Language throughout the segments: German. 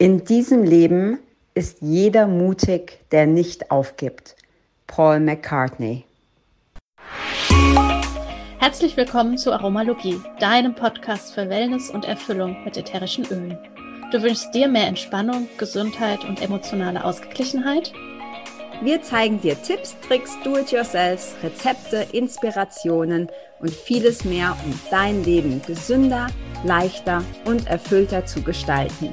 In diesem Leben ist jeder mutig, der nicht aufgibt. Paul McCartney. Herzlich willkommen zu Aromalogie, deinem Podcast für Wellness und Erfüllung mit ätherischen Ölen. Du wünschst dir mehr Entspannung, Gesundheit und emotionale Ausgeglichenheit? Wir zeigen dir Tipps, Tricks, Do-it-yourselfs, Rezepte, Inspirationen und vieles mehr, um dein Leben gesünder, leichter und erfüllter zu gestalten.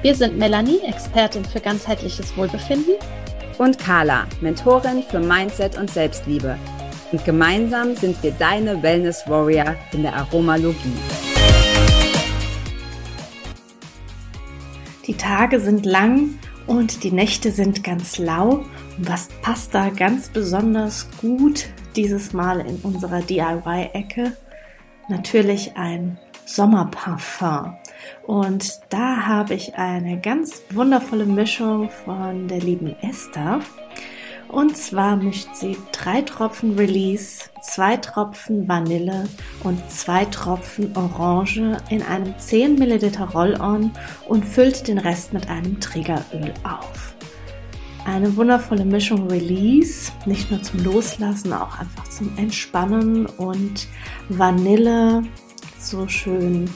Wir sind Melanie, Expertin für ganzheitliches Wohlbefinden. Und Carla, Mentorin für Mindset und Selbstliebe. Und gemeinsam sind wir deine Wellness Warrior in der Aromalogie. Die Tage sind lang und die Nächte sind ganz lau. Und was passt da ganz besonders gut dieses Mal in unserer DIY-Ecke? Natürlich ein Sommerparfum. Und da habe ich eine ganz wundervolle Mischung von der lieben Esther. Und zwar mischt sie drei Tropfen Release, zwei Tropfen Vanille und zwei Tropfen Orange in einem 10 Milliliter Roll-On und füllt den Rest mit einem Triggeröl auf. Eine wundervolle Mischung Release, nicht nur zum Loslassen, auch einfach zum Entspannen und Vanille so schön,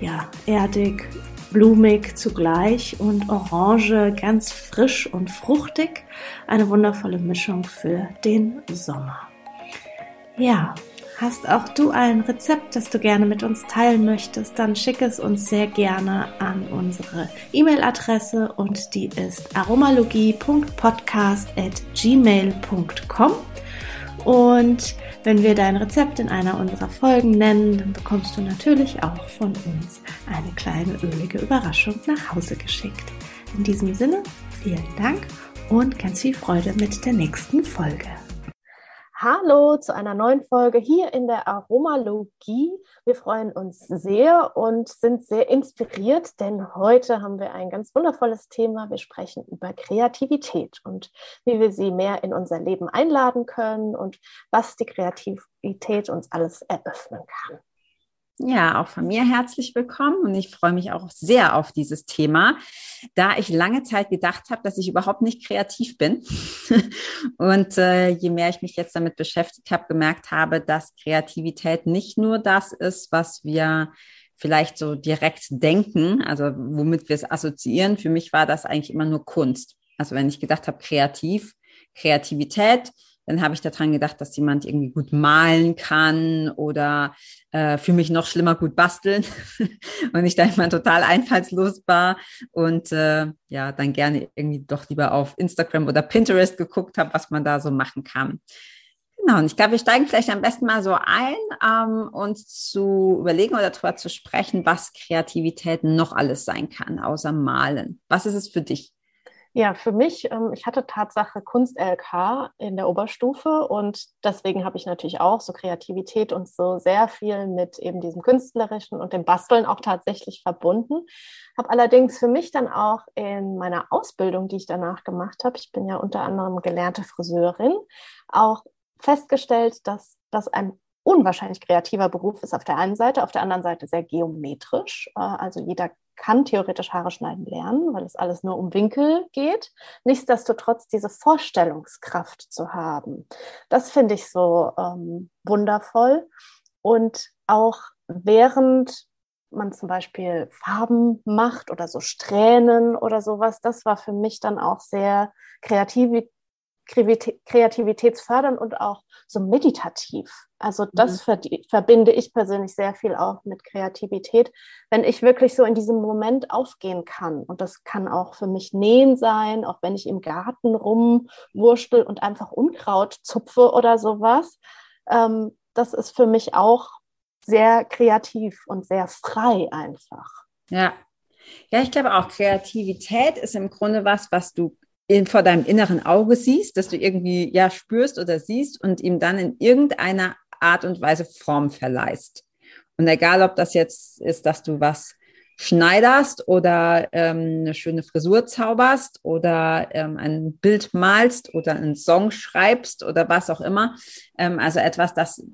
ja, erdig, blumig zugleich und Orange ganz frisch und fruchtig. Eine wundervolle Mischung für den Sommer. Ja, hast auch du ein Rezept, das du gerne mit uns teilen möchtest, dann schick es uns sehr gerne an unsere E-Mail-Adresse und die ist aromalogie.podcast.gmail.com und wenn wir dein Rezept in einer unserer Folgen nennen, dann bekommst du natürlich auch von uns eine kleine ölige Überraschung nach Hause geschickt. In diesem Sinne, vielen Dank und ganz viel Freude mit der nächsten Folge. Hallo zu einer neuen Folge hier in der Aromalogie. Wir freuen uns sehr und sind sehr inspiriert, denn heute haben wir ein ganz wundervolles Thema. Wir sprechen über Kreativität und wie wir sie mehr in unser Leben einladen können und was die Kreativität uns alles eröffnen kann. Ja, auch von mir herzlich willkommen und ich freue mich auch sehr auf dieses Thema, da ich lange Zeit gedacht habe, dass ich überhaupt nicht kreativ bin. und äh, je mehr ich mich jetzt damit beschäftigt habe, gemerkt habe, dass Kreativität nicht nur das ist, was wir vielleicht so direkt denken, also womit wir es assoziieren. Für mich war das eigentlich immer nur Kunst. Also wenn ich gedacht habe, kreativ, Kreativität, dann habe ich daran gedacht, dass jemand irgendwie gut malen kann oder äh, für mich noch schlimmer gut basteln und ich da immer total einfallslos war und äh, ja, dann gerne irgendwie doch lieber auf Instagram oder Pinterest geguckt habe, was man da so machen kann. Genau, und ich glaube, wir steigen vielleicht am besten mal so ein, ähm, uns zu überlegen oder darüber zu sprechen, was Kreativität noch alles sein kann, außer Malen. Was ist es für dich? Ja, für mich, ähm, ich hatte Tatsache Kunst-LK in der Oberstufe und deswegen habe ich natürlich auch so Kreativität und so sehr viel mit eben diesem Künstlerischen und dem Basteln auch tatsächlich verbunden. Habe allerdings für mich dann auch in meiner Ausbildung, die ich danach gemacht habe, ich bin ja unter anderem gelernte Friseurin, auch festgestellt, dass das ein unwahrscheinlich kreativer Beruf ist auf der einen Seite, auf der anderen Seite sehr geometrisch. Äh, also jeder kann theoretisch Haare schneiden lernen, weil es alles nur um Winkel geht. Nichtsdestotrotz diese Vorstellungskraft zu haben, das finde ich so ähm, wundervoll. Und auch während man zum Beispiel Farben macht oder so Strähnen oder sowas, das war für mich dann auch sehr kreativ, kreativitätsfördernd und auch so meditativ. Also das mhm. verbinde ich persönlich sehr viel auch mit Kreativität, wenn ich wirklich so in diesem Moment aufgehen kann. Und das kann auch für mich Nähen sein, auch wenn ich im Garten rumwurschtel und einfach Unkraut zupfe oder sowas. Ähm, das ist für mich auch sehr kreativ und sehr frei einfach. Ja. Ja, ich glaube auch, Kreativität ist im Grunde was, was du in, vor deinem inneren Auge siehst, dass du irgendwie ja spürst oder siehst und ihm dann in irgendeiner Art und Weise Form verleihst. Und egal, ob das jetzt ist, dass du was schneiderst oder ähm, eine schöne Frisur zauberst oder ähm, ein Bild malst oder einen Song schreibst oder was auch immer. Ähm, also etwas, das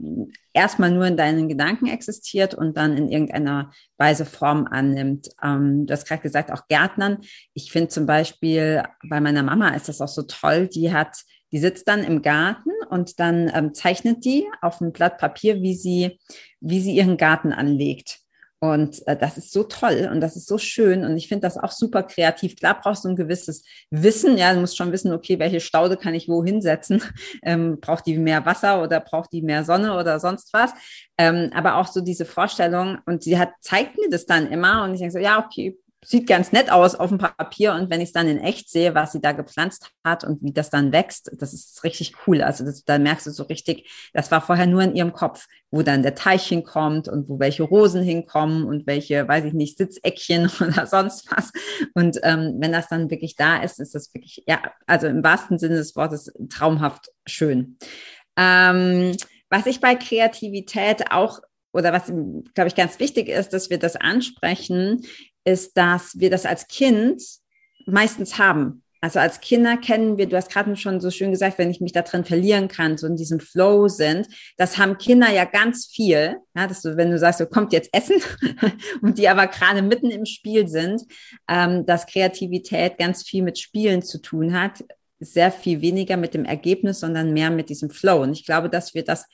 erstmal nur in deinen Gedanken existiert und dann in irgendeiner Weise Form annimmt. Ähm, du hast gerade gesagt, auch Gärtnern. Ich finde zum Beispiel bei meiner Mama ist das auch so toll. Die hat die sitzt dann im Garten und dann ähm, zeichnet die auf ein Blatt Papier, wie sie, wie sie ihren Garten anlegt. Und äh, das ist so toll und das ist so schön und ich finde das auch super kreativ. Klar brauchst du ein gewisses Wissen, ja, du musst schon wissen, okay, welche Staude kann ich wo hinsetzen? Ähm, braucht die mehr Wasser oder braucht die mehr Sonne oder sonst was? Ähm, aber auch so diese Vorstellung und sie hat, zeigt mir das dann immer und ich denke so, ja, okay, sieht ganz nett aus auf dem Papier und wenn ich es dann in echt sehe, was sie da gepflanzt hat und wie das dann wächst, das ist richtig cool. Also das, da merkst du so richtig, das war vorher nur in ihrem Kopf, wo dann der Teich hinkommt und wo welche Rosen hinkommen und welche, weiß ich nicht, Sitzeckchen oder sonst was. Und ähm, wenn das dann wirklich da ist, ist das wirklich, ja, also im wahrsten Sinne des Wortes traumhaft schön. Ähm, was ich bei Kreativität auch oder was, glaube ich, ganz wichtig ist, dass wir das ansprechen, ist, dass wir das als Kind meistens haben. Also als Kinder kennen wir, du hast gerade schon so schön gesagt, wenn ich mich da drin verlieren kann, so in diesem Flow sind, das haben Kinder ja ganz viel. Ja, dass du, wenn du sagst, so kommt jetzt Essen und die aber gerade mitten im Spiel sind, ähm, dass Kreativität ganz viel mit Spielen zu tun hat, sehr viel weniger mit dem Ergebnis, sondern mehr mit diesem Flow. Und ich glaube, dass wir das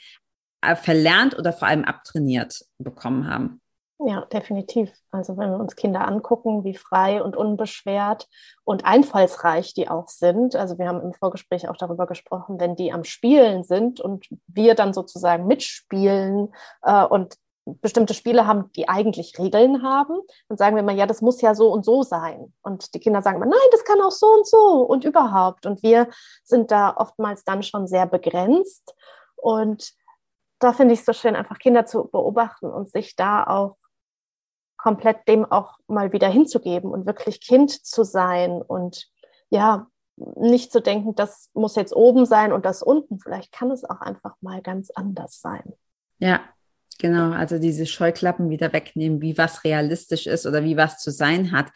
äh, verlernt oder vor allem abtrainiert bekommen haben. Ja, definitiv. Also wenn wir uns Kinder angucken, wie frei und unbeschwert und einfallsreich die auch sind. Also wir haben im Vorgespräch auch darüber gesprochen, wenn die am Spielen sind und wir dann sozusagen mitspielen äh, und bestimmte Spiele haben, die eigentlich Regeln haben, dann sagen wir immer, ja, das muss ja so und so sein. Und die Kinder sagen immer, nein, das kann auch so und so und überhaupt. Und wir sind da oftmals dann schon sehr begrenzt. Und da finde ich es so schön, einfach Kinder zu beobachten und sich da auch komplett dem auch mal wieder hinzugeben und wirklich Kind zu sein und ja, nicht zu denken, das muss jetzt oben sein und das unten. Vielleicht kann es auch einfach mal ganz anders sein. Ja, genau. Also diese Scheuklappen wieder wegnehmen, wie was realistisch ist oder wie was zu sein hat.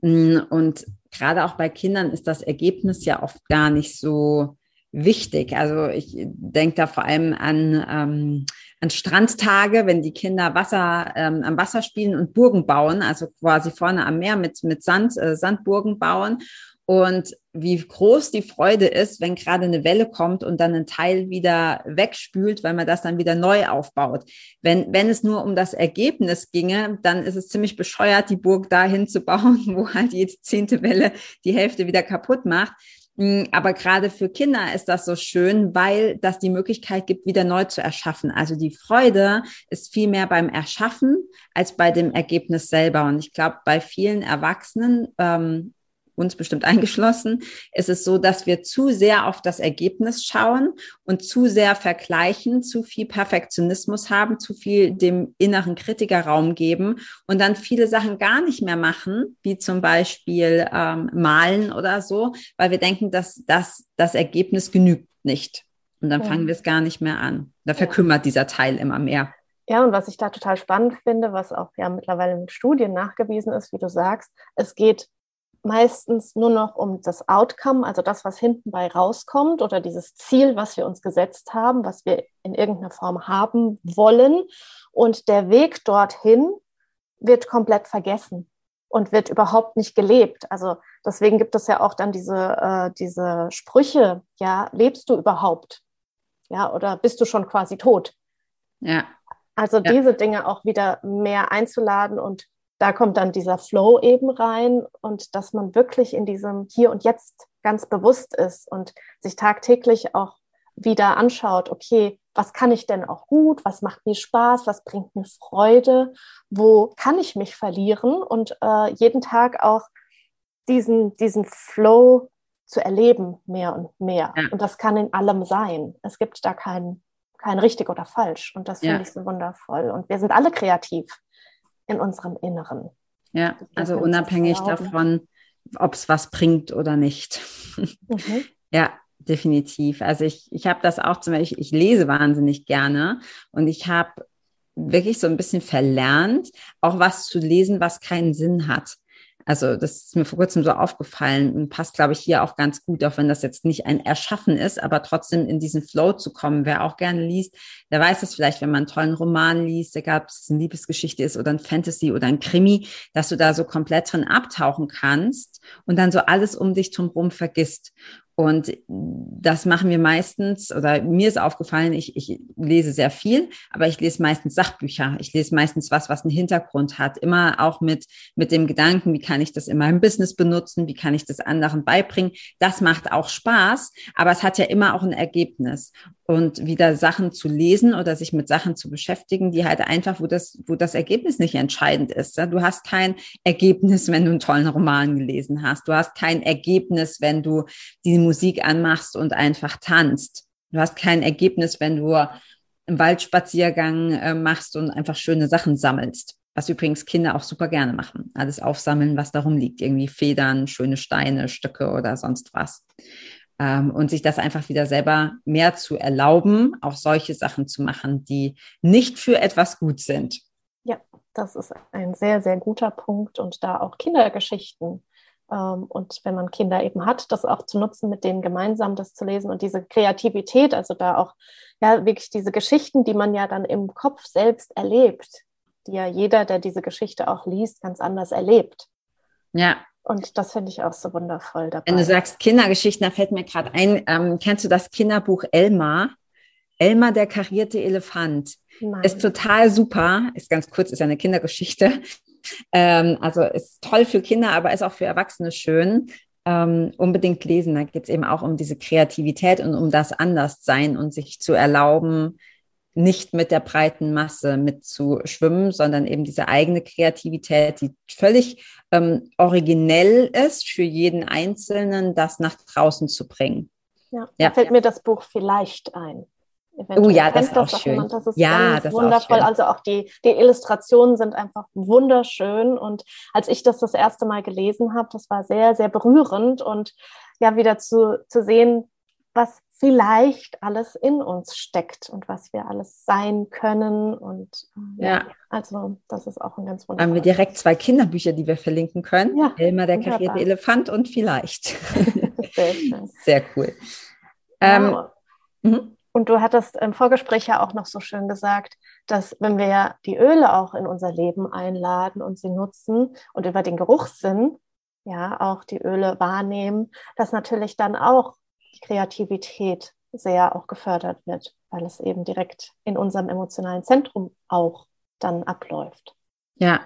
Mm, und gerade auch bei Kindern ist das Ergebnis ja oft gar nicht so wichtig. Also ich denke da vor allem an, ähm, an Strandtage, wenn die Kinder Wasser ähm, am Wasser spielen und Burgen bauen, also quasi vorne am Meer mit, mit Sand, äh, Sandburgen bauen. Und wie groß die Freude ist, wenn gerade eine Welle kommt und dann ein Teil wieder wegspült, weil man das dann wieder neu aufbaut. Wenn, wenn es nur um das Ergebnis ginge, dann ist es ziemlich bescheuert, die Burg dahin zu bauen, wo halt jede zehnte Welle die Hälfte wieder kaputt macht. Hm, aber gerade für Kinder ist das so schön, weil das die Möglichkeit gibt, wieder neu zu erschaffen. Also die Freude ist viel mehr beim Erschaffen als bei dem Ergebnis selber. Und ich glaube, bei vielen Erwachsenen ähm, uns bestimmt eingeschlossen, ist es so, dass wir zu sehr auf das Ergebnis schauen und zu sehr vergleichen, zu viel Perfektionismus haben, zu viel dem inneren Kritiker Raum geben und dann viele Sachen gar nicht mehr machen, wie zum Beispiel ähm, malen oder so, weil wir denken, dass das, das Ergebnis genügt nicht. Und dann ja. fangen wir es gar nicht mehr an. Da verkümmert ja. dieser Teil immer mehr. Ja, und was ich da total spannend finde, was auch ja mittlerweile mit Studien nachgewiesen ist, wie du sagst, es geht meistens nur noch um das Outcome, also das, was hinten bei rauskommt oder dieses Ziel, was wir uns gesetzt haben, was wir in irgendeiner Form haben wollen. Und der Weg dorthin wird komplett vergessen und wird überhaupt nicht gelebt. Also deswegen gibt es ja auch dann diese, äh, diese Sprüche, ja, lebst du überhaupt? Ja, oder bist du schon quasi tot? Ja. Also ja. diese Dinge auch wieder mehr einzuladen und da kommt dann dieser Flow eben rein und dass man wirklich in diesem Hier und Jetzt ganz bewusst ist und sich tagtäglich auch wieder anschaut, okay, was kann ich denn auch gut, was macht mir Spaß, was bringt mir Freude, wo kann ich mich verlieren und äh, jeden Tag auch diesen, diesen Flow zu erleben, mehr und mehr. Ja. Und das kann in allem sein. Es gibt da kein, kein richtig oder falsch. Und das finde ja. ich so wundervoll. Und wir sind alle kreativ in unserem Inneren. Ja, also unabhängig davon, ob es was bringt oder nicht. Mhm. Ja, definitiv. Also ich, ich habe das auch zum Beispiel, ich, ich lese wahnsinnig gerne und ich habe wirklich so ein bisschen verlernt, auch was zu lesen, was keinen Sinn hat. Also das ist mir vor kurzem so aufgefallen und passt, glaube ich, hier auch ganz gut, auch wenn das jetzt nicht ein Erschaffen ist, aber trotzdem in diesen Flow zu kommen. Wer auch gerne liest, der weiß es vielleicht, wenn man einen tollen Roman liest, egal ob es eine Liebesgeschichte ist oder ein Fantasy oder ein Krimi, dass du da so komplett drin abtauchen kannst und dann so alles um dich drumherum vergisst. Und das machen wir meistens, oder mir ist aufgefallen, ich, ich lese sehr viel, aber ich lese meistens Sachbücher. Ich lese meistens was, was einen Hintergrund hat. Immer auch mit, mit dem Gedanken, wie kann ich das in meinem Business benutzen? Wie kann ich das anderen beibringen? Das macht auch Spaß, aber es hat ja immer auch ein Ergebnis und wieder Sachen zu lesen oder sich mit Sachen zu beschäftigen, die halt einfach, wo das, wo das Ergebnis nicht entscheidend ist. Du hast kein Ergebnis, wenn du einen tollen Roman gelesen hast. Du hast kein Ergebnis, wenn du die Musik anmachst und einfach tanzt. Du hast kein Ergebnis, wenn du einen Waldspaziergang äh, machst und einfach schöne Sachen sammelst. Was übrigens Kinder auch super gerne machen. Alles aufsammeln, was darum liegt. Irgendwie Federn, schöne Steine, Stücke oder sonst was ähm, und sich das einfach wieder selber mehr zu erlauben, auch solche Sachen zu machen, die nicht für etwas gut sind. Ja, das ist ein sehr, sehr guter Punkt und da auch Kindergeschichten. Ähm, und wenn man Kinder eben hat, das auch zu nutzen, mit denen gemeinsam das zu lesen und diese Kreativität, also da auch ja wirklich diese Geschichten, die man ja dann im Kopf selbst erlebt, die ja jeder, der diese Geschichte auch liest, ganz anders erlebt. Ja, und das finde ich auch so wundervoll dabei. Wenn du sagst Kindergeschichten, da fällt mir gerade ein, ähm, kennst du das Kinderbuch Elmar? Elmar, der karierte Elefant. Nein. Ist total super. Ist ganz kurz, ist eine Kindergeschichte. Ähm, also ist toll für Kinder, aber ist auch für Erwachsene schön. Ähm, unbedingt lesen. Da geht es eben auch um diese Kreativität und um das Anderssein und sich zu erlauben, nicht mit der breiten Masse mitzuschwimmen, sondern eben diese eigene Kreativität, die völlig ähm, originell ist für jeden Einzelnen, das nach draußen zu bringen. Ja, da fällt mir das Buch vielleicht ein. Eventuell oh ja, das ist auch das schön. Das ist ja, das wundervoll. Auch also auch die, die Illustrationen sind einfach wunderschön. Und als ich das das erste Mal gelesen habe, das war sehr, sehr berührend und ja, wieder zu, zu sehen, was vielleicht alles in uns steckt und was wir alles sein können. Und äh, ja, also das ist auch ein ganz wunderbares. Haben wir direkt zwei Kinderbücher, die wir verlinken können. Ja, Elmar, der wunderbar. karierte Elefant und vielleicht. Sehr, Sehr cool. Ähm, mhm. Und du hattest im Vorgespräch ja auch noch so schön gesagt, dass wenn wir die Öle auch in unser Leben einladen und sie nutzen und über den Geruchssinn ja auch die Öle wahrnehmen, dass natürlich dann auch die Kreativität sehr auch gefördert wird, weil es eben direkt in unserem emotionalen Zentrum auch dann abläuft. Ja,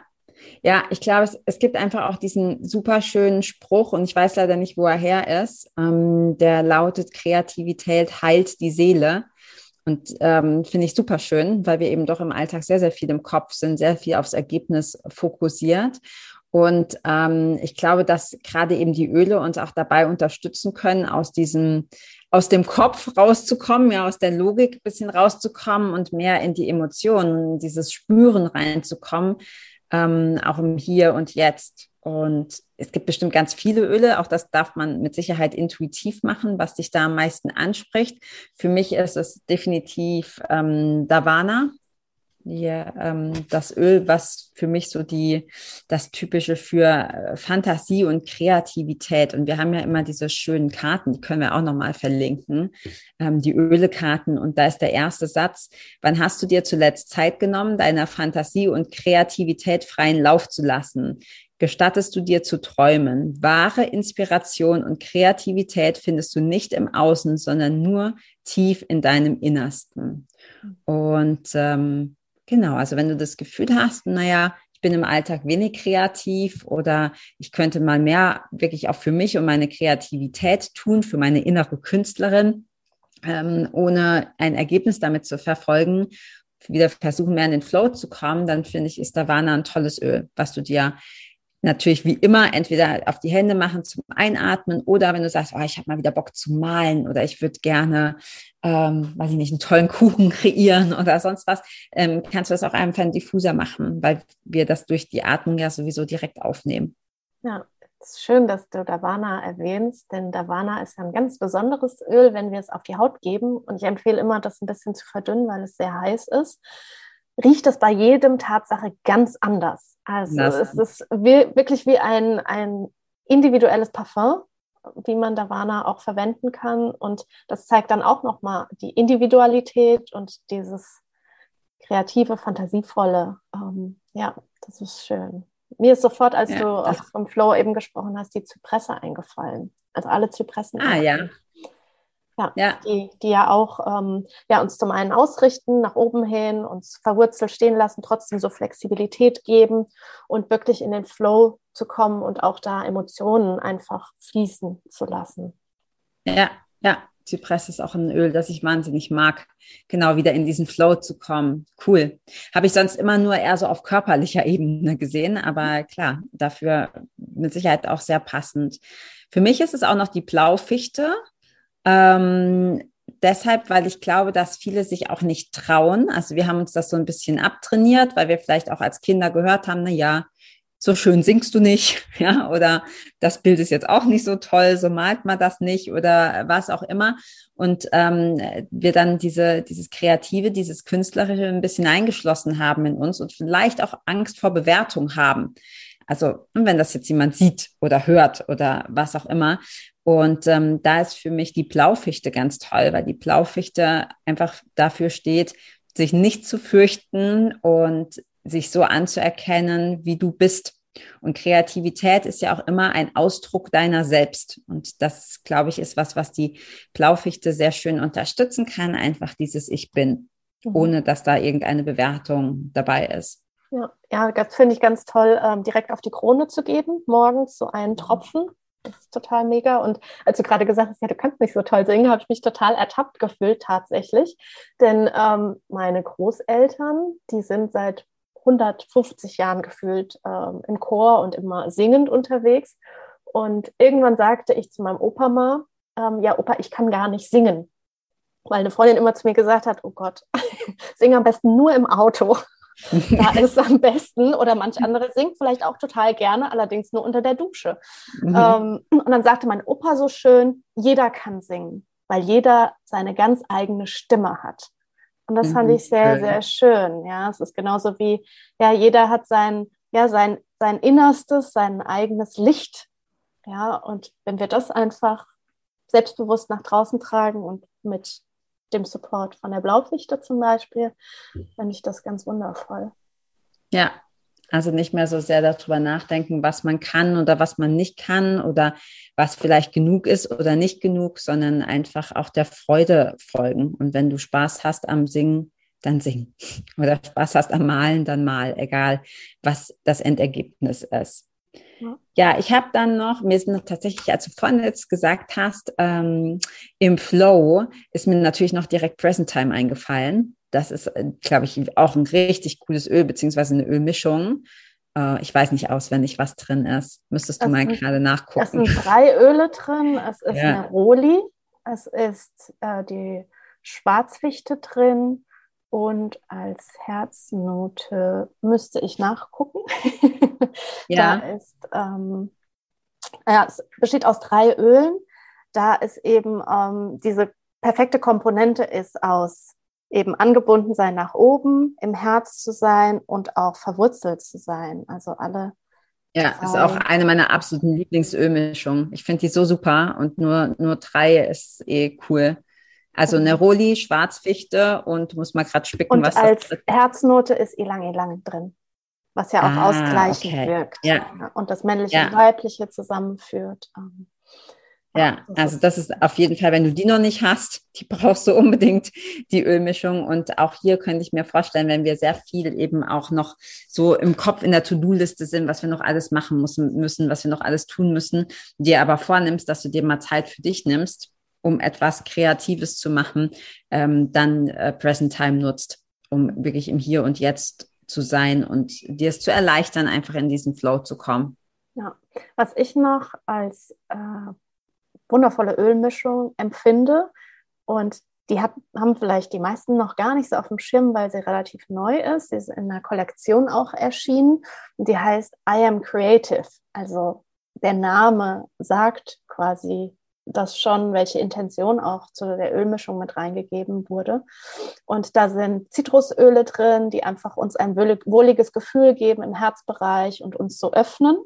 ja, ich glaube, es, es gibt einfach auch diesen super schönen Spruch und ich weiß leider nicht, wo er her ist. Ähm, der lautet: Kreativität heilt die Seele. Und ähm, finde ich super schön, weil wir eben doch im Alltag sehr, sehr viel im Kopf sind, sehr viel aufs Ergebnis fokussiert. Und ähm, ich glaube, dass gerade eben die Öle uns auch dabei unterstützen können, aus diesem, aus dem Kopf rauszukommen, ja, aus der Logik ein bisschen rauszukommen und mehr in die Emotionen, dieses Spüren reinzukommen, ähm, auch im Hier und Jetzt. Und es gibt bestimmt ganz viele Öle, auch das darf man mit Sicherheit intuitiv machen, was dich da am meisten anspricht. Für mich ist es definitiv ähm, Davana, hier, ähm, das Öl, was für mich so die, das Typische für äh, Fantasie und Kreativität. Und wir haben ja immer diese schönen Karten, die können wir auch nochmal verlinken, ähm, die Ölekarten. Und da ist der erste Satz, wann hast du dir zuletzt Zeit genommen, deiner Fantasie und Kreativität freien Lauf zu lassen? Gestattest du dir zu träumen? Wahre Inspiration und Kreativität findest du nicht im Außen, sondern nur tief in deinem Innersten. Und ähm, Genau, also wenn du das Gefühl hast, naja, ich bin im Alltag wenig kreativ oder ich könnte mal mehr wirklich auch für mich und meine Kreativität tun, für meine innere Künstlerin, ähm, ohne ein Ergebnis damit zu verfolgen, wieder versuchen, mehr in den Flow zu kommen, dann finde ich, ist Davana ein tolles Öl, was du dir natürlich wie immer entweder auf die Hände machen zum Einatmen oder wenn du sagst, oh, ich habe mal wieder Bock zu malen oder ich würde gerne, ähm, weiß ich nicht, einen tollen Kuchen kreieren oder sonst was, ähm, kannst du das auch einfach in Diffuser machen, weil wir das durch die Atmung ja sowieso direkt aufnehmen. Ja, es ist schön, dass du Davana erwähnst, denn Davana ist ein ganz besonderes Öl, wenn wir es auf die Haut geben. Und ich empfehle immer, das ein bisschen zu verdünnen, weil es sehr heiß ist riecht es bei jedem Tatsache ganz anders. Also das es ist wirklich wie ein, ein individuelles Parfum, wie man Davana auch verwenden kann. Und das zeigt dann auch nochmal die Individualität und dieses kreative, fantasievolle. Ähm, ja, das ist schön. Mir ist sofort, als ja, du vom Flow eben gesprochen hast, die Zypresse eingefallen. Also alle Zypressen. Ah, ja. Ja, ja. Die, die ja auch ähm, ja, uns zum einen ausrichten, nach oben hin, uns verwurzelt stehen lassen, trotzdem so Flexibilität geben und wirklich in den Flow zu kommen und auch da Emotionen einfach fließen zu lassen. Ja, ja. Zypress ist auch ein Öl, das ich wahnsinnig mag, genau wieder in diesen Flow zu kommen. Cool. Habe ich sonst immer nur eher so auf körperlicher Ebene gesehen, aber klar, dafür mit Sicherheit auch sehr passend. Für mich ist es auch noch die Blaufichte. Ähm, deshalb, weil ich glaube, dass viele sich auch nicht trauen. Also wir haben uns das so ein bisschen abtrainiert, weil wir vielleicht auch als Kinder gehört haben, na ja, so schön singst du nicht, ja, oder das Bild ist jetzt auch nicht so toll, so malt man das nicht oder was auch immer. Und ähm, wir dann diese, dieses Kreative, dieses Künstlerische ein bisschen eingeschlossen haben in uns und vielleicht auch Angst vor Bewertung haben. Also wenn das jetzt jemand sieht oder hört oder was auch immer. Und ähm, da ist für mich die Blaufichte ganz toll, weil die Blaufichte einfach dafür steht, sich nicht zu fürchten und sich so anzuerkennen, wie du bist. Und Kreativität ist ja auch immer ein Ausdruck deiner selbst. Und das, glaube ich, ist was, was die Blaufichte sehr schön unterstützen kann. Einfach dieses Ich bin, mhm. ohne dass da irgendeine Bewertung dabei ist. Ja, ja das finde ich ganz toll, ähm, direkt auf die Krone zu geben, morgens so einen Tropfen. Das ist total mega. Und als du gerade gesagt hast, ja, du kannst nicht so toll singen, habe ich mich total ertappt gefühlt tatsächlich. Denn ähm, meine Großeltern, die sind seit 150 Jahren gefühlt ähm, im Chor und immer singend unterwegs. Und irgendwann sagte ich zu meinem Opa mal, ähm, ja, Opa, ich kann gar nicht singen. Weil eine Freundin immer zu mir gesagt hat, oh Gott, sing am besten nur im Auto. Da ist am besten. Oder manch andere singt vielleicht auch total gerne, allerdings nur unter der Dusche. Mhm. Ähm, und dann sagte mein Opa so schön, jeder kann singen, weil jeder seine ganz eigene Stimme hat. Und das mhm, fand ich sehr, sehr schön. Ja, es ist genauso wie, ja, jeder hat sein, ja, sein, sein Innerstes, sein eigenes Licht. Ja, und wenn wir das einfach selbstbewusst nach draußen tragen und mit dem Support von der Blaufichte zum Beispiel, finde ich das ganz wundervoll. Ja, also nicht mehr so sehr darüber nachdenken, was man kann oder was man nicht kann oder was vielleicht genug ist oder nicht genug, sondern einfach auch der Freude folgen. Und wenn du Spaß hast am Singen, dann sing. Oder Spaß hast am Malen, dann mal, egal was das Endergebnis ist. Ja, ich habe dann noch, mir ist noch tatsächlich, als du vorhin jetzt gesagt hast, ähm, im Flow ist mir natürlich noch direkt Present Time eingefallen. Das ist, äh, glaube ich, auch ein richtig cooles Öl, beziehungsweise eine Ölmischung. Äh, ich weiß nicht auswendig, was drin ist. Müsstest du es mal sind, gerade nachgucken. Es sind drei Öle drin. Es ist ja. Neroli, es ist äh, die Schwarzfichte drin und als Herznote müsste ich nachgucken. ja. Da ist, ähm, ja, es besteht aus drei Ölen. Da ist eben ähm, diese perfekte Komponente ist aus eben angebunden sein nach oben, im Herz zu sein und auch verwurzelt zu sein. Also alle. Ja, drei. ist auch eine meiner absoluten Lieblingsölmischungen. Ich finde die so super und nur, nur drei ist eh cool. Also. Neroli, Schwarzfichte und muss mal gerade spicken, und was als das Herznote ist Ilang Ilang drin, was ja auch ah, ausgleichend okay. wirkt ja. und das männliche ja. und weibliche zusammenführt. Ähm, ja, also das ist auf jeden Fall, wenn du die noch nicht hast, die brauchst du unbedingt, die Ölmischung. Und auch hier könnte ich mir vorstellen, wenn wir sehr viel eben auch noch so im Kopf in der To-Do-Liste sind, was wir noch alles machen müssen, was wir noch alles tun müssen, dir aber vornimmst, dass du dir mal Zeit für dich nimmst, um etwas Kreatives zu machen, ähm, dann äh, Present Time nutzt, um wirklich im Hier und Jetzt zu sein und dir es zu erleichtern, einfach in diesen Flow zu kommen. Ja, was ich noch als äh wundervolle Ölmischung empfinde. Und die hat, haben vielleicht die meisten noch gar nicht so auf dem Schirm, weil sie relativ neu ist. Sie ist in der Kollektion auch erschienen. Und die heißt I Am Creative. Also der Name sagt quasi das schon, welche Intention auch zu der Ölmischung mit reingegeben wurde. Und da sind Zitrusöle drin, die einfach uns ein wohliges Gefühl geben im Herzbereich und uns so öffnen.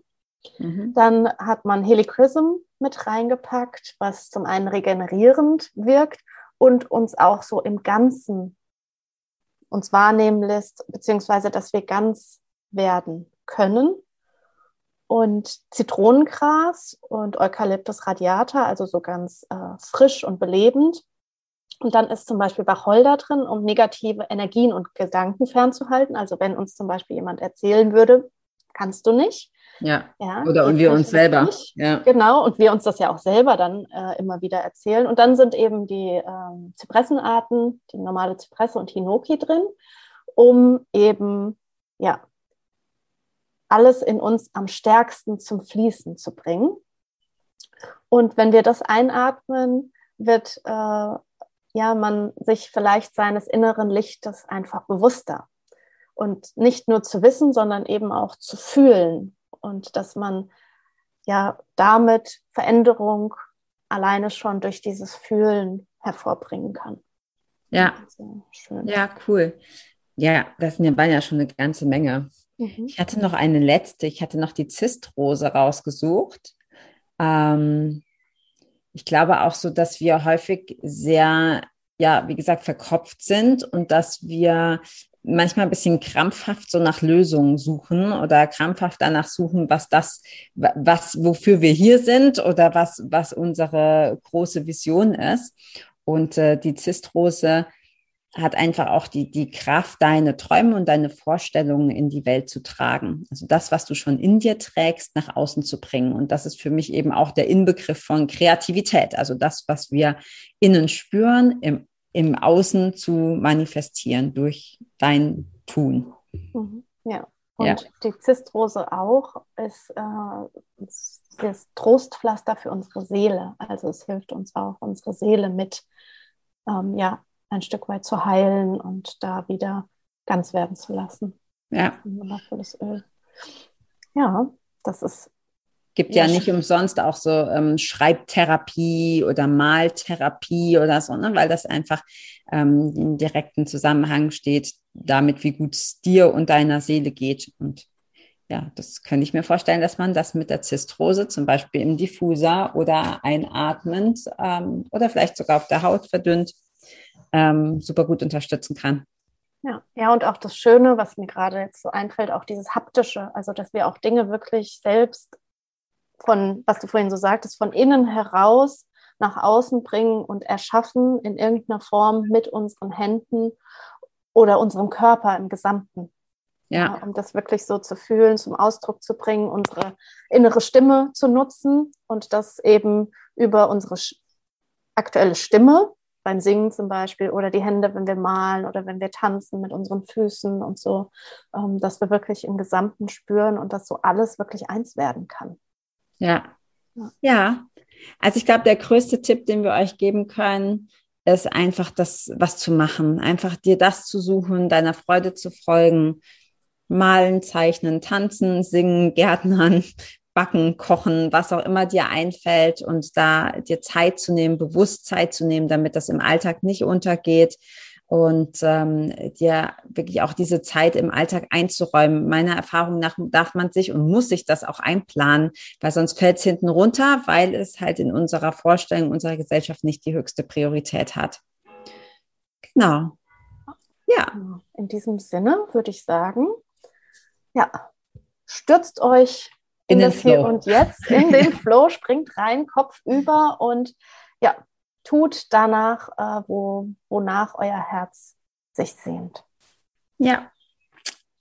Mhm. Dann hat man Helichrysum mit reingepackt, was zum einen regenerierend wirkt und uns auch so im Ganzen uns wahrnehmen lässt, beziehungsweise dass wir ganz werden können. Und Zitronengras und Eucalyptus radiata, also so ganz äh, frisch und belebend. Und dann ist zum Beispiel Wacholder drin, um negative Energien und Gedanken fernzuhalten. Also wenn uns zum Beispiel jemand erzählen würde, kannst du nicht, ja. ja Oder und wir uns selber. Ja. Genau, und wir uns das ja auch selber dann äh, immer wieder erzählen. Und dann sind eben die ähm, Zypressenarten, die normale Zypresse und Hinoki drin, um eben ja alles in uns am stärksten zum Fließen zu bringen. Und wenn wir das einatmen, wird äh, ja man sich vielleicht seines inneren Lichtes einfach bewusster und nicht nur zu wissen, sondern eben auch zu fühlen und dass man ja damit Veränderung alleine schon durch dieses Fühlen hervorbringen kann. Ja, schön. ja, cool. Ja, das sind ja schon eine ganze Menge. Mhm. Ich hatte noch eine letzte, ich hatte noch die Zistrose rausgesucht. Ähm, ich glaube auch so, dass wir häufig sehr, ja, wie gesagt, verkopft sind und dass wir manchmal ein bisschen krampfhaft so nach Lösungen suchen oder krampfhaft danach suchen, was das, was, wofür wir hier sind oder was, was unsere große Vision ist. Und äh, die Zistrose hat einfach auch die, die Kraft, deine Träume und deine Vorstellungen in die Welt zu tragen. Also das, was du schon in dir trägst, nach außen zu bringen. Und das ist für mich eben auch der Inbegriff von Kreativität. Also das, was wir innen spüren, im im Außen zu manifestieren durch dein Tun. Mhm. Ja. Und ja. die Zistrose auch ist, äh, das Trostpflaster für unsere Seele. Also es hilft uns auch, unsere Seele mit ähm, ja, ein Stück weit zu heilen und da wieder ganz werden zu lassen. Ja. Ein wundervolles Öl. Ja, das ist Gibt ja, ja nicht umsonst auch so ähm, Schreibtherapie oder Maltherapie oder so, ne? weil das einfach ähm, in direkten Zusammenhang steht damit, wie gut es dir und deiner Seele geht. Und ja, das könnte ich mir vorstellen, dass man das mit der Zistrose zum Beispiel im Diffuser oder einatmend ähm, oder vielleicht sogar auf der Haut verdünnt ähm, super gut unterstützen kann. Ja, ja, und auch das Schöne, was mir gerade jetzt so einfällt, auch dieses haptische, also dass wir auch Dinge wirklich selbst von, was du vorhin so sagtest, von innen heraus nach außen bringen und erschaffen in irgendeiner Form mit unseren Händen oder unserem Körper im Gesamten. Ja. ja. um das wirklich so zu fühlen, zum Ausdruck zu bringen, unsere innere Stimme zu nutzen und das eben über unsere aktuelle Stimme beim Singen zum Beispiel oder die Hände, wenn wir malen oder wenn wir tanzen mit unseren Füßen und so, ähm, dass wir wirklich im Gesamten spüren und dass so alles wirklich eins werden kann. Ja. Ja. Also ich glaube, der größte Tipp, den wir euch geben können, ist einfach das, was zu machen. Einfach dir das zu suchen, deiner Freude zu folgen. Malen, zeichnen, tanzen, singen, gärtnern, backen, kochen, was auch immer dir einfällt und da dir Zeit zu nehmen, bewusst Zeit zu nehmen, damit das im Alltag nicht untergeht und ähm, dir wirklich auch diese Zeit im Alltag einzuräumen. Meiner Erfahrung nach darf man sich und muss sich das auch einplanen, weil sonst fällt es hinten runter, weil es halt in unserer Vorstellung, unserer Gesellschaft nicht die höchste Priorität hat. Genau. Ja. In diesem Sinne würde ich sagen, ja, stürzt euch in, in das Hier und Jetzt, in den Flow, springt rein, Kopf über und ja, tut danach, äh, wo, wonach euer Herz sich sehnt. Ja,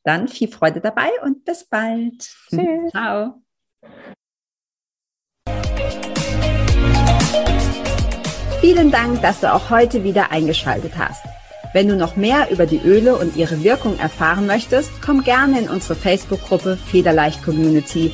dann viel Freude dabei und bis bald. Tschüss. Ciao. Vielen Dank, dass du auch heute wieder eingeschaltet hast. Wenn du noch mehr über die Öle und ihre Wirkung erfahren möchtest, komm gerne in unsere Facebook-Gruppe Federleicht Community